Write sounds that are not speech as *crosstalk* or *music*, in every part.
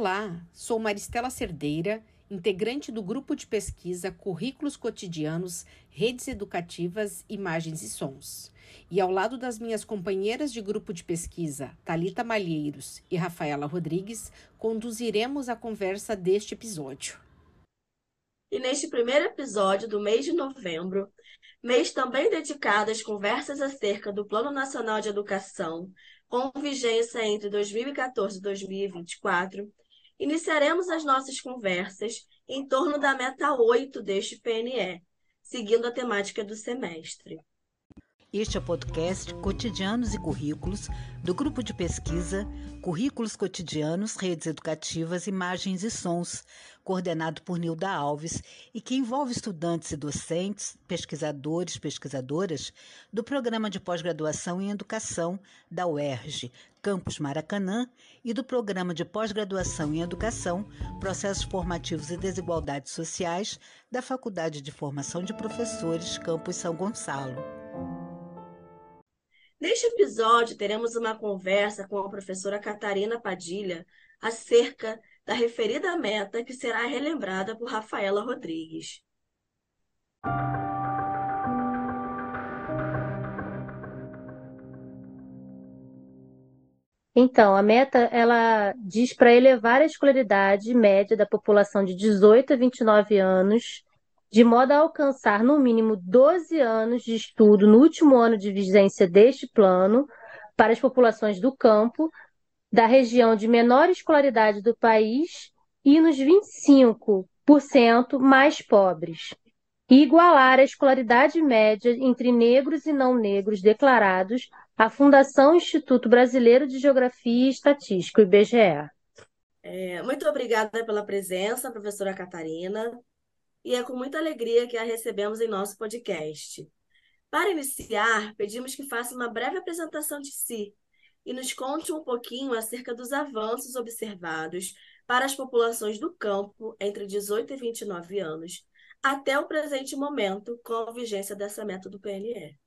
Olá, sou Maristela Cerdeira, integrante do grupo de pesquisa Currículos Cotidianos, Redes Educativas, Imagens e Sons. E ao lado das minhas companheiras de grupo de pesquisa, Talita Malheiros e Rafaela Rodrigues, conduziremos a conversa deste episódio. E neste primeiro episódio do mês de novembro, mês também dedicado às conversas acerca do Plano Nacional de Educação, com vigência entre 2014 e 2024, iniciaremos as nossas conversas em torno da meta 8 deste PNE, seguindo a temática do semestre. Este é o podcast Cotidianos e Currículos do grupo de pesquisa Currículos Cotidianos, Redes Educativas, Imagens e Sons, coordenado por Nilda Alves e que envolve estudantes e docentes, pesquisadores, pesquisadoras do programa de pós-graduação em educação da UERJ, Campus Maracanã, e do programa de pós-graduação em educação, processos formativos e desigualdades sociais da Faculdade de Formação de Professores, Campus São Gonçalo. Neste episódio, teremos uma conversa com a professora Catarina Padilha acerca da referida meta que será relembrada por Rafaela Rodrigues. Então, a meta ela diz para elevar a escolaridade média da população de 18 a 29 anos de modo a alcançar no mínimo 12 anos de estudo no último ano de vigência deste plano para as populações do campo, da região de menor escolaridade do país e nos 25% mais pobres, e igualar a escolaridade média entre negros e não negros declarados à Fundação Instituto Brasileiro de Geografia e Estatística, IBGE. É, muito obrigada pela presença, professora Catarina e é com muita alegria que a recebemos em nosso podcast. Para iniciar, pedimos que faça uma breve apresentação de si e nos conte um pouquinho acerca dos avanços observados para as populações do campo entre 18 e 29 anos, até o presente momento, com a vigência dessa meta do PNE.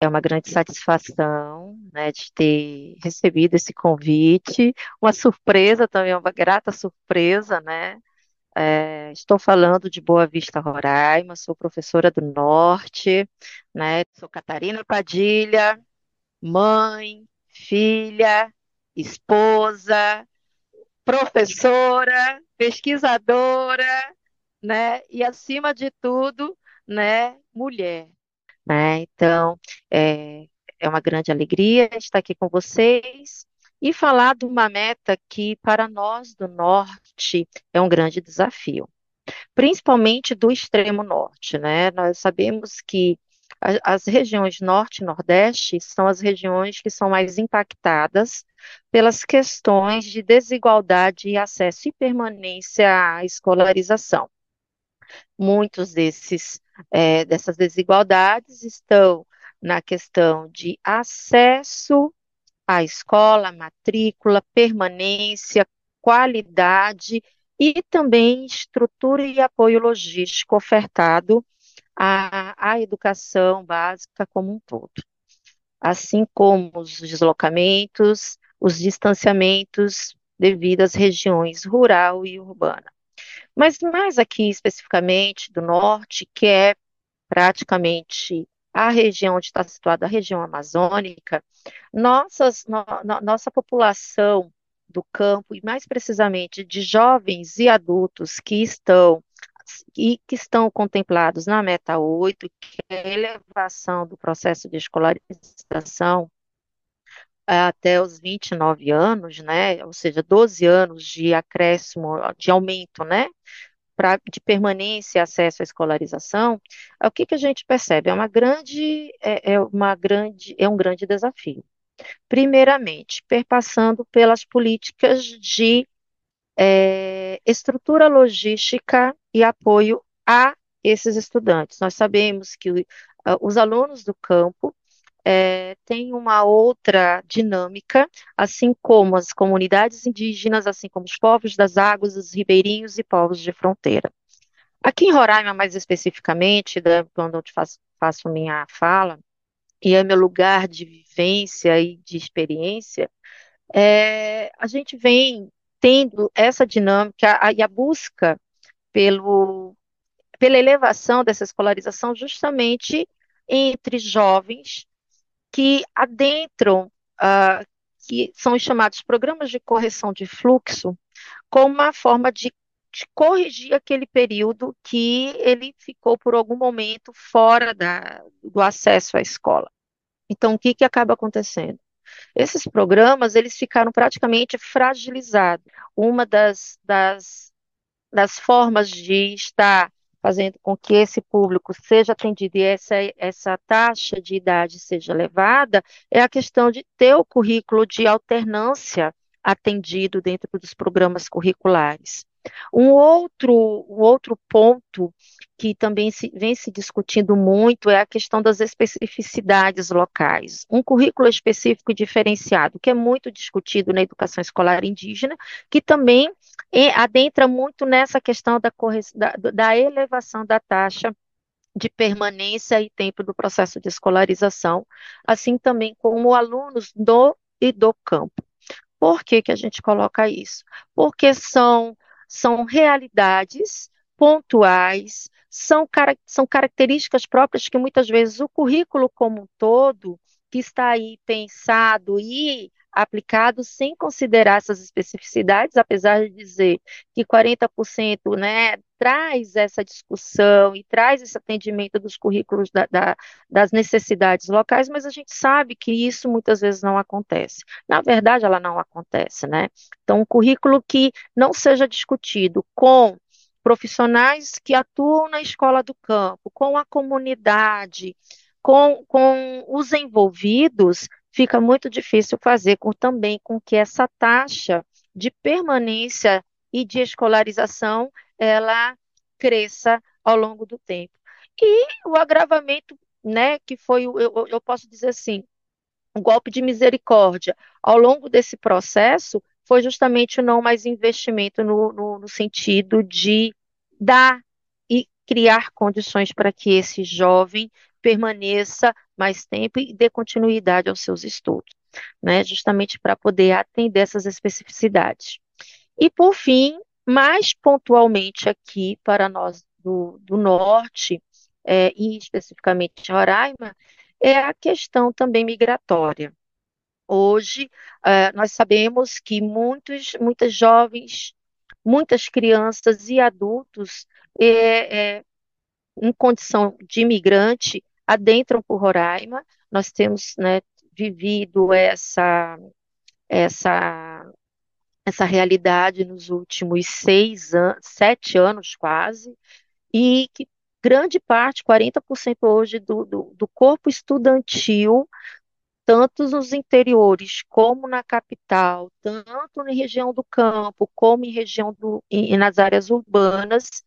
É uma grande satisfação né, de ter recebido esse convite, uma surpresa também, uma grata surpresa, né? É, estou falando de Boa Vista, Roraima, sou professora do Norte, né? Sou Catarina Padilha, mãe, filha, esposa, professora, pesquisadora, né? E acima de tudo, né? Mulher, né? Então, é, é uma grande alegria estar aqui com vocês e falar de uma meta que, para nós do Norte, é um grande desafio, principalmente do extremo Norte, né? Nós sabemos que as regiões Norte e Nordeste são as regiões que são mais impactadas pelas questões de desigualdade e acesso e permanência à escolarização. Muitos desses é, dessas desigualdades estão na questão de acesso a escola, matrícula, permanência, qualidade e também estrutura e apoio logístico ofertado à educação básica como um todo. Assim como os deslocamentos, os distanciamentos devido às regiões rural e urbana. Mas mais aqui especificamente do norte, que é praticamente a região onde está situada a região amazônica, nossas, no, no, nossa população do campo, e mais precisamente de jovens e adultos que estão e que estão contemplados na meta 8, que é a elevação do processo de escolarização até os 29 anos, né, ou seja, 12 anos de acréscimo, de aumento, né, pra, de permanência e acesso à escolarização, é o que, que a gente percebe? É uma grande, é, é, uma grande, é um grande desafio. Primeiramente, perpassando pelas políticas de é, estrutura logística e apoio a esses estudantes. Nós sabemos que os alunos do campo é, têm uma outra dinâmica, assim como as comunidades indígenas, assim como os povos das águas, os ribeirinhos e povos de fronteira. Aqui em Roraima, mais especificamente, né, quando eu faço, faço minha fala, e é meu lugar de vivência e de experiência, é, a gente vem tendo essa dinâmica e a busca pelo, pela elevação dessa escolarização justamente entre jovens que adentram, uh, que são os chamados programas de correção de fluxo, como uma forma de, de, corrigir aquele período que ele ficou por algum momento fora da, do acesso à escola. Então, o que, que acaba acontecendo? Esses programas, eles ficaram praticamente fragilizados. Uma das, das, das formas de estar fazendo com que esse público seja atendido e essa, essa taxa de idade seja elevada, é a questão de ter o currículo de alternância atendido dentro dos programas curriculares. Um outro, um outro ponto que também se, vem se discutindo muito é a questão das especificidades locais. Um currículo específico e diferenciado, que é muito discutido na educação escolar indígena, que também é, adentra muito nessa questão da, da, da elevação da taxa de permanência e tempo do processo de escolarização, assim também como alunos do e do campo. Por que, que a gente coloca isso? Porque são, são realidades pontuais, são, são características próprias que muitas vezes o currículo como um todo, que está aí pensado e aplicado sem considerar essas especificidades, apesar de dizer que 40% né, traz essa discussão e traz esse atendimento dos currículos da, da, das necessidades locais, mas a gente sabe que isso muitas vezes não acontece. Na verdade, ela não acontece, né? Então, um currículo que não seja discutido com profissionais que atuam na escola do campo, com a comunidade, com, com os envolvidos, fica muito difícil fazer com, também com que essa taxa de permanência e de escolarização ela cresça ao longo do tempo. E o agravamento, né, que foi, eu, eu posso dizer assim, um golpe de misericórdia ao longo desse processo foi justamente o não mais investimento no, no, no sentido de dar e criar condições para que esse jovem permaneça mais tempo e dê continuidade aos seus estudos, né, justamente para poder atender essas especificidades. E, por fim, mais pontualmente aqui para nós do, do Norte, é, e especificamente Roraima, é a questão também migratória. Hoje, é, nós sabemos que muitos, muitas jovens, muitas crianças e adultos é, é, em condição de imigrante adentram por Roraima. Nós temos né, vivido essa, essa, essa realidade nos últimos seis anos, sete anos quase, e que grande parte, 40% hoje do, do, do corpo estudantil tanto nos interiores como na capital, tanto na região do campo como em região do, em, nas áreas urbanas,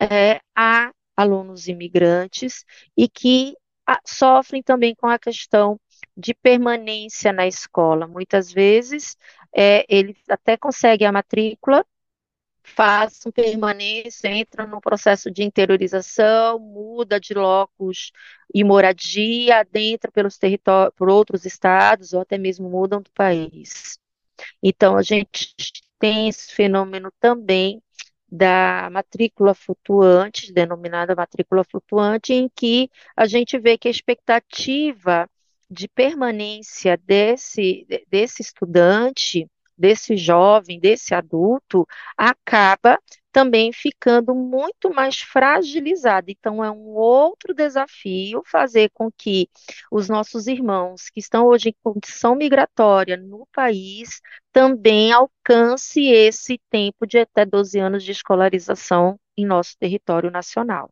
é, há alunos imigrantes e que a, sofrem também com a questão de permanência na escola. Muitas vezes é, ele até consegue a matrícula, faz um permanência, entra no processo de interiorização, muda de locus e moradia, adentra pelos territórios, por outros estados, ou até mesmo mudam do país. Então, a gente tem esse fenômeno também da matrícula flutuante, denominada matrícula flutuante, em que a gente vê que a expectativa de permanência desse, desse estudante, desse jovem, desse adulto, acaba também ficando muito mais fragilizada. Então, é um outro desafio fazer com que os nossos irmãos que estão hoje em condição migratória no país também alcance esse tempo de até 12 anos de escolarização em nosso território nacional.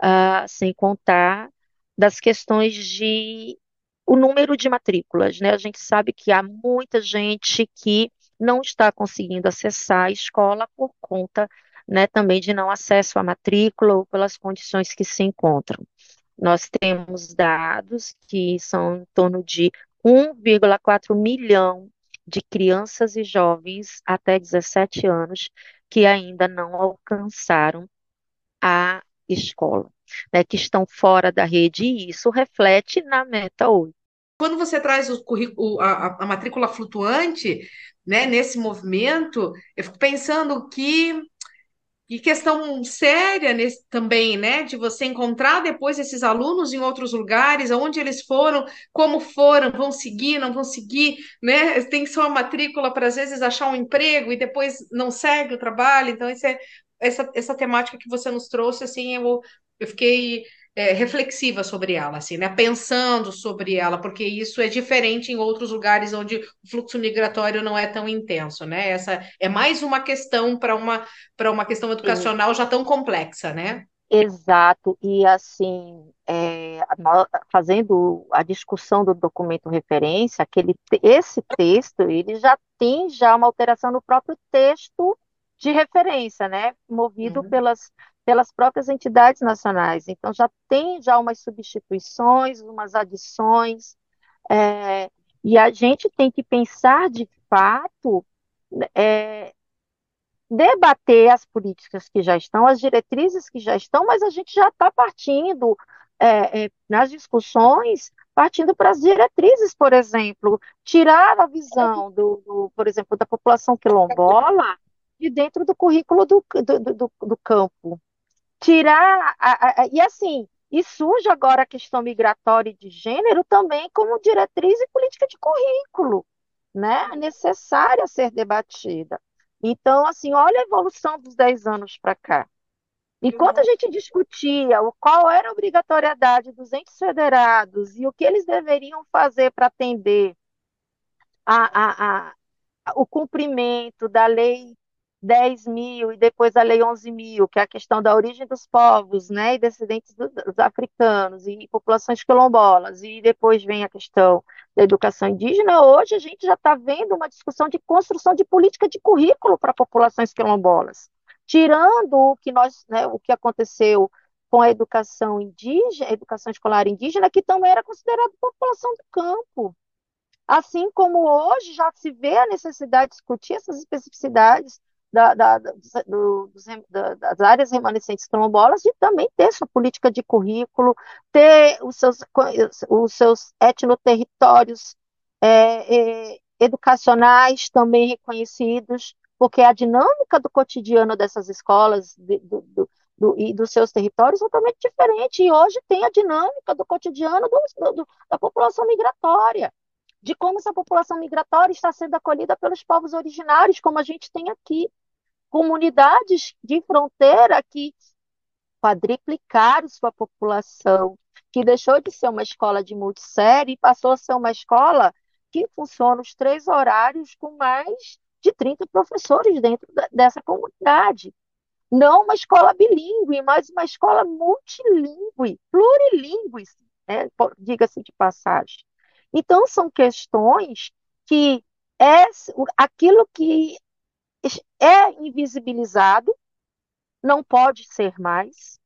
Uh, sem contar das questões de o número de matrículas, né? A gente sabe que há muita gente que não está conseguindo acessar a escola por conta né, também de não acesso à matrícula ou pelas condições que se encontram. Nós temos dados que são em torno de 1,4 milhão de crianças e jovens até 17 anos que ainda não alcançaram a escola, né, que estão fora da rede, e isso reflete na meta 8. Quando você traz o currículo, a, a matrícula flutuante, né, nesse movimento, eu fico pensando que e questão séria nesse, também, né, de você encontrar depois esses alunos em outros lugares, aonde eles foram, como foram, vão seguir, não vão seguir, né? Tem só a matrícula para às vezes achar um emprego e depois não segue o trabalho. Então, esse é, essa, essa temática que você nos trouxe, assim, eu, eu fiquei é, reflexiva sobre ela, assim, né? Pensando sobre ela, porque isso é diferente em outros lugares onde o fluxo migratório não é tão intenso, né? Essa é mais uma questão para uma para uma questão educacional já tão complexa, né? Exato, e assim, é, fazendo a discussão do documento referência, aquele, esse texto, ele já tem já uma alteração no próprio texto de referência, né? Movido uhum. pelas pelas próprias entidades nacionais. Então, já tem já umas substituições, umas adições, é, e a gente tem que pensar de fato, é, debater as políticas que já estão, as diretrizes que já estão, mas a gente já está partindo é, é, nas discussões, partindo para as diretrizes, por exemplo, tirar a visão do, do, por exemplo, da população quilombola de dentro do currículo do, do, do, do campo, tirar. A, a, e assim, e surge agora a questão migratória e de gênero também como diretriz e política de currículo, né? Necessária ser debatida. Então, assim, olha a evolução dos 10 anos para cá. Enquanto a gente discutia o qual era a obrigatoriedade dos entes federados e o que eles deveriam fazer para atender a, a, a, o cumprimento da lei 10 mil e depois a Lei 11 mil, que é a questão da origem dos povos, né, e descendentes dos africanos e populações quilombolas, e depois vem a questão da educação indígena, hoje a gente já está vendo uma discussão de construção de política de currículo para populações quilombolas, tirando o que nós, né, o que aconteceu com a educação indígena, a educação escolar indígena, que também era considerada população do campo. Assim como hoje já se vê a necessidade de discutir essas especificidades da, da, do, dos, da, das áreas remanescentes quilombolas de também ter sua política de currículo, ter os seus, os seus etnoterritórios é, é, educacionais também reconhecidos, porque a dinâmica do cotidiano dessas escolas de, do, do, do, e dos seus territórios é totalmente diferente. E hoje tem a dinâmica do cotidiano da população migratória de como essa população migratória está sendo acolhida pelos povos originários, como a gente tem aqui comunidades de fronteira que quadriplicaram sua população, que deixou de ser uma escola de multissérie e passou a ser uma escola que funciona os três horários com mais de 30 professores dentro dessa comunidade. Não uma escola bilíngue, mas uma escola multilingüe, plurilingüe, né? diga-se de passagem. Então, são questões que é aquilo que é invisibilizado, não pode ser mais.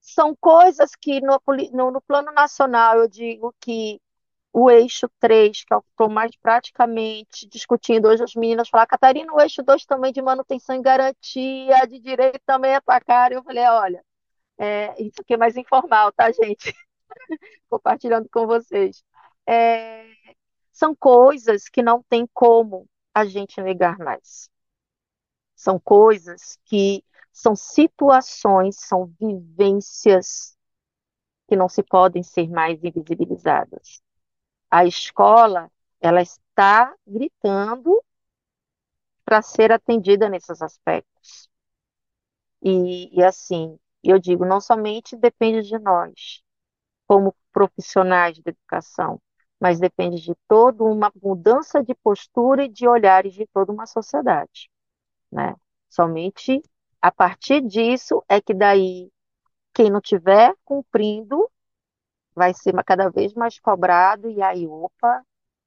São coisas que no, no, no plano nacional eu digo que o eixo 3, que é o que estou mais praticamente discutindo hoje, as meninas falam, Catarina, o eixo 2 também de manutenção e garantia, de direito também é para cara. Eu falei, olha, é, isso aqui é mais informal, tá, gente? *laughs* Compartilhando com vocês. É, são coisas que não tem como a gente negar mais. São coisas que são situações, são vivências que não se podem ser mais invisibilizadas. A escola, ela está gritando para ser atendida nesses aspectos. E, e assim, eu digo, não somente depende de nós, como profissionais de educação, mas depende de toda uma mudança de postura e de olhares de toda uma sociedade né? Somente a partir disso é que daí quem não tiver cumprindo vai ser cada vez mais cobrado e aí, opa,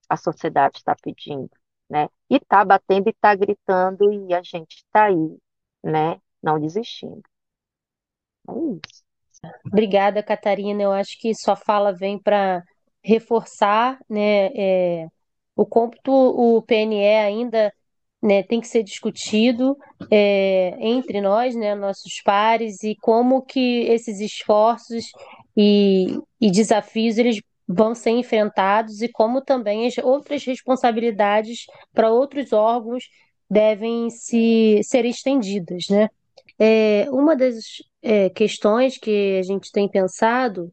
a sociedade está pedindo, né? E está batendo e está gritando e a gente está aí, né? Não desistindo. É isso. Obrigada, Catarina. Eu acho que sua fala vem para reforçar, né, é, o cômputo, o PNE ainda né, tem que ser discutido é, entre nós, né, nossos pares, e como que esses esforços e, e desafios eles vão ser enfrentados e como também as outras responsabilidades para outros órgãos devem se ser estendidas, né? É, uma das é, questões que a gente tem pensado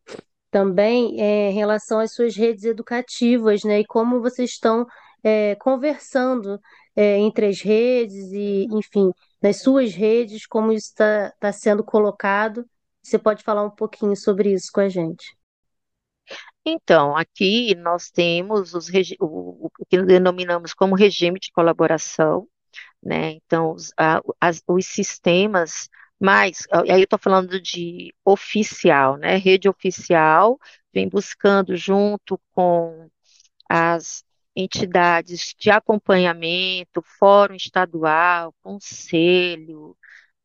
também é em relação às suas redes educativas, né? E como vocês estão é, conversando é, entre as redes e, enfim, nas suas redes, como isso está tá sendo colocado. Você pode falar um pouquinho sobre isso com a gente? Então, aqui nós temos os o, o que denominamos como regime de colaboração, né? Então, os, a, as, os sistemas mais, aí eu estou falando de oficial, né? Rede oficial vem buscando junto com as entidades de acompanhamento, fórum estadual, conselho,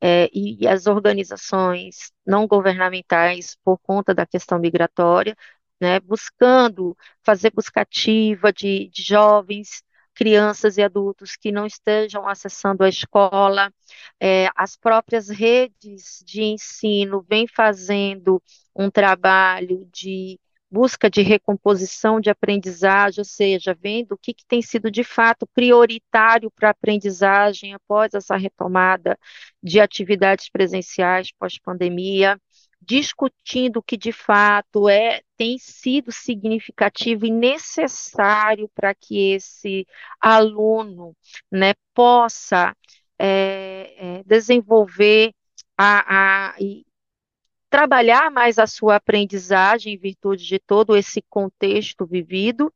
é, e, as organizações não governamentais por conta da questão migratória, né, buscando fazer buscativa de, de jovens crianças e adultos que não estejam acessando a escola, é, as próprias redes de ensino vêm fazendo um trabalho de busca de recomposição de aprendizagem, ou seja, vendo o que, que tem sido de fato prioritário para a aprendizagem após essa retomada de atividades presenciais pós-pandemia discutindo o que de fato é tem sido significativo e necessário para que esse aluno né, possa é, é, desenvolver a, a e trabalhar mais a sua aprendizagem em virtude de todo esse contexto vivido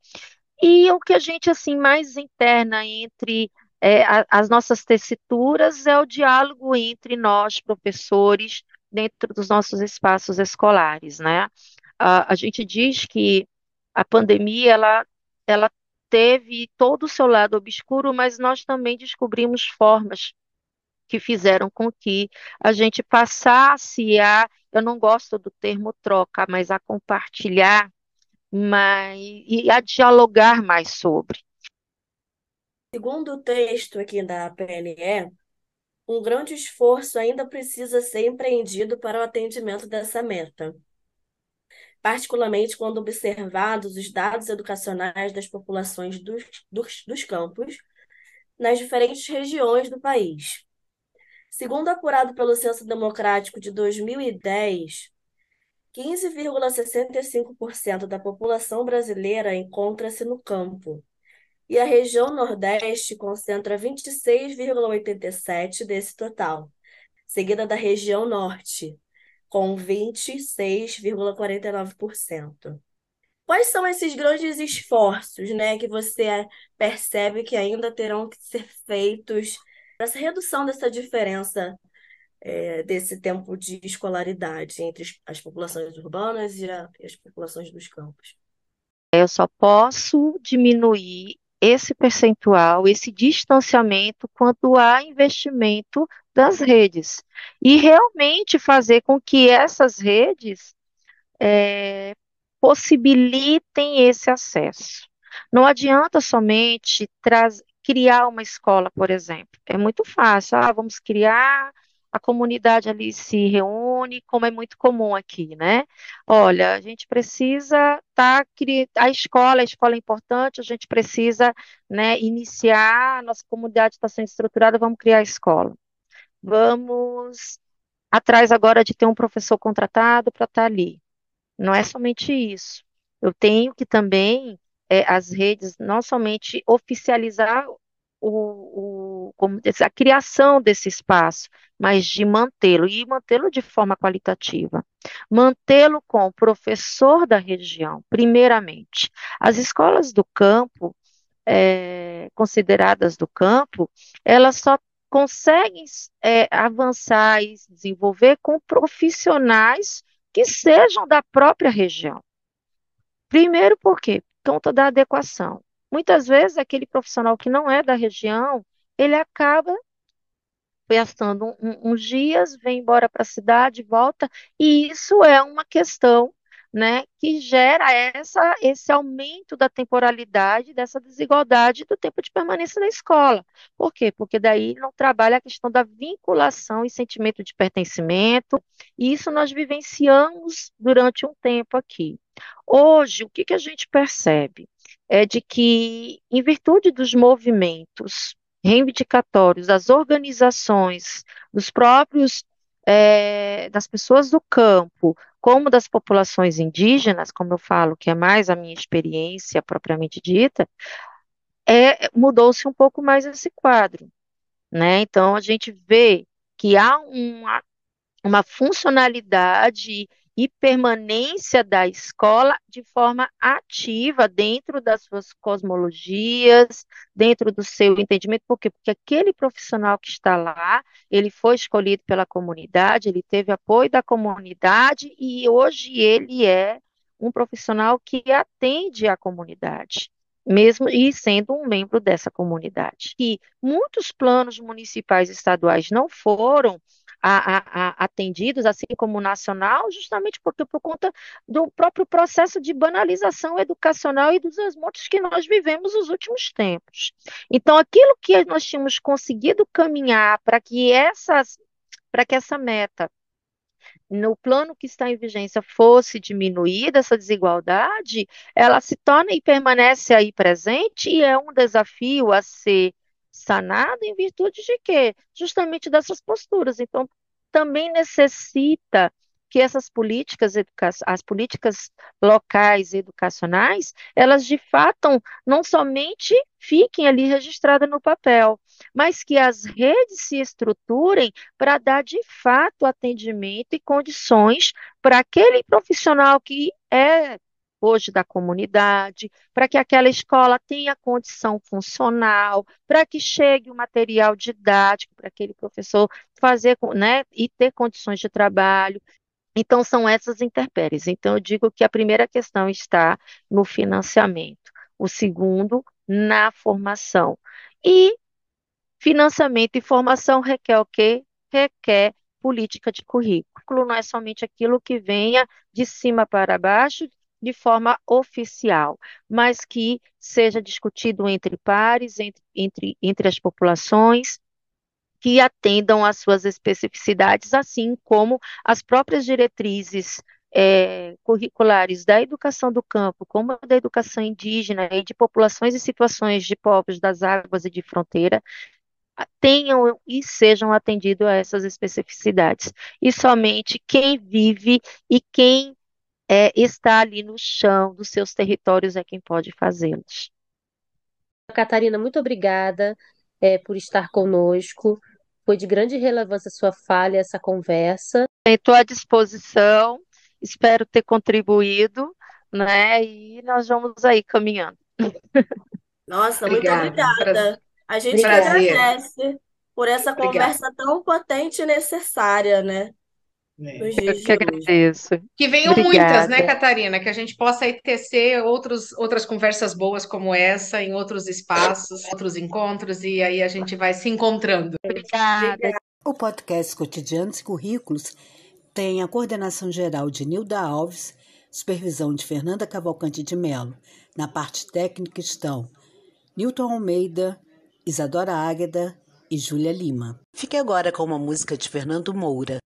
e o que a gente assim mais interna entre é, a, as nossas tessituras é o diálogo entre nós professores dentro dos nossos espaços escolares, né? A, a gente diz que a pandemia, ela, ela teve todo o seu lado obscuro, mas nós também descobrimos formas que fizeram com que a gente passasse a, eu não gosto do termo troca, mas a compartilhar mas, e a dialogar mais sobre. Segundo o texto aqui da PNE, um grande esforço ainda precisa ser empreendido para o atendimento dessa meta, particularmente quando observados os dados educacionais das populações dos, dos, dos campos nas diferentes regiões do país. Segundo apurado pelo Censo Democrático de 2010, 15,65% da população brasileira encontra-se no campo, e a região Nordeste concentra 26,87% desse total, seguida da região Norte, com 26,49%. Quais são esses grandes esforços né, que você percebe que ainda terão que ser feitos essa redução dessa diferença é, desse tempo de escolaridade entre as populações urbanas e, a, e as populações dos campos? Eu só posso diminuir esse percentual, esse distanciamento quando há investimento das redes. E realmente fazer com que essas redes é, possibilitem esse acesso. Não adianta somente criar uma escola, por exemplo. É muito fácil. Ah, vamos criar a comunidade ali se reúne, como é muito comum aqui, né? Olha, a gente precisa tá a escola, a escola é importante, a gente precisa, né, iniciar, nossa comunidade está sendo estruturada, vamos criar a escola. Vamos atrás agora de ter um professor contratado para estar tá ali. Não é somente isso. Eu tenho que também é, as redes não somente oficializar o, o, como, a criação desse espaço, mas de mantê-lo e mantê-lo de forma qualitativa. Mantê-lo com o professor da região, primeiramente. As escolas do campo, é, consideradas do campo, elas só conseguem é, avançar e desenvolver com profissionais que sejam da própria região. Primeiro, por quê? Conta da adequação. Muitas vezes, aquele profissional que não é da região, ele acaba gastando um, uns dias, vem embora para a cidade, volta, e isso é uma questão né, que gera essa, esse aumento da temporalidade, dessa desigualdade do tempo de permanência na escola. Por quê? Porque daí não trabalha a questão da vinculação e sentimento de pertencimento, e isso nós vivenciamos durante um tempo aqui. Hoje, o que, que a gente percebe? É de que, em virtude dos movimentos reivindicatórios das organizações, dos próprios é, das pessoas do campo, como das populações indígenas, como eu falo, que é mais a minha experiência propriamente dita, é, mudou-se um pouco mais esse quadro. Né? Então, a gente vê que há uma, uma funcionalidade e permanência da escola de forma ativa dentro das suas cosmologias, dentro do seu entendimento. Por quê? Porque aquele profissional que está lá, ele foi escolhido pela comunidade, ele teve apoio da comunidade e hoje ele é um profissional que atende a comunidade mesmo e sendo um membro dessa comunidade. E muitos planos municipais e estaduais não foram a, a, atendidos, assim como o nacional, justamente porque por conta do próprio processo de banalização educacional e dos desmontes que nós vivemos nos últimos tempos. Então, aquilo que nós tínhamos conseguido caminhar para que essas para que essa meta no plano que está em vigência fosse diminuída essa desigualdade, ela se torna e permanece aí presente e é um desafio a ser sanado em virtude de quê? Justamente dessas posturas. Então, também necessita que essas políticas, as políticas locais educacionais, elas de fato não somente fiquem ali registradas no papel, mas que as redes se estruturem para dar de fato atendimento e condições para aquele profissional que é hoje da comunidade, para que aquela escola tenha condição funcional, para que chegue o material didático para aquele professor fazer, né, e ter condições de trabalho. Então, são essas intempéries. Então, eu digo que a primeira questão está no financiamento, o segundo, na formação. E financiamento e formação requer o quê? Requer política de currículo, não é somente aquilo que venha de cima para baixo, de forma oficial, mas que seja discutido entre pares, entre, entre, entre as populações, que atendam às suas especificidades, assim como as próprias diretrizes é, curriculares da educação do campo, como da educação indígena e de populações e situações de povos das águas e de fronteira, tenham e sejam atendidos a essas especificidades. E somente quem vive e quem é, está ali no chão dos seus territórios é quem pode fazê-los. Catarina, muito obrigada é, por estar conosco. Foi de grande relevância a sua falha, essa conversa. Estou à disposição, espero ter contribuído, né? E nós vamos aí caminhando. *laughs* Nossa, obrigada. muito obrigada. A gente agradece por essa Obrigada. conversa tão potente e necessária, né? Eu que agradeço. Que venham Obrigada. muitas, né, Catarina? Que a gente possa aí tecer outros, outras conversas boas como essa em outros espaços, outros encontros, e aí a gente vai se encontrando. Obrigada. O podcast Cotidianos e Currículos tem a coordenação geral de Nilda Alves, supervisão de Fernanda Cavalcante de Melo. Na parte técnica estão Newton Almeida, Isadora Águeda e Júlia Lima. Fique agora com uma música de Fernando Moura.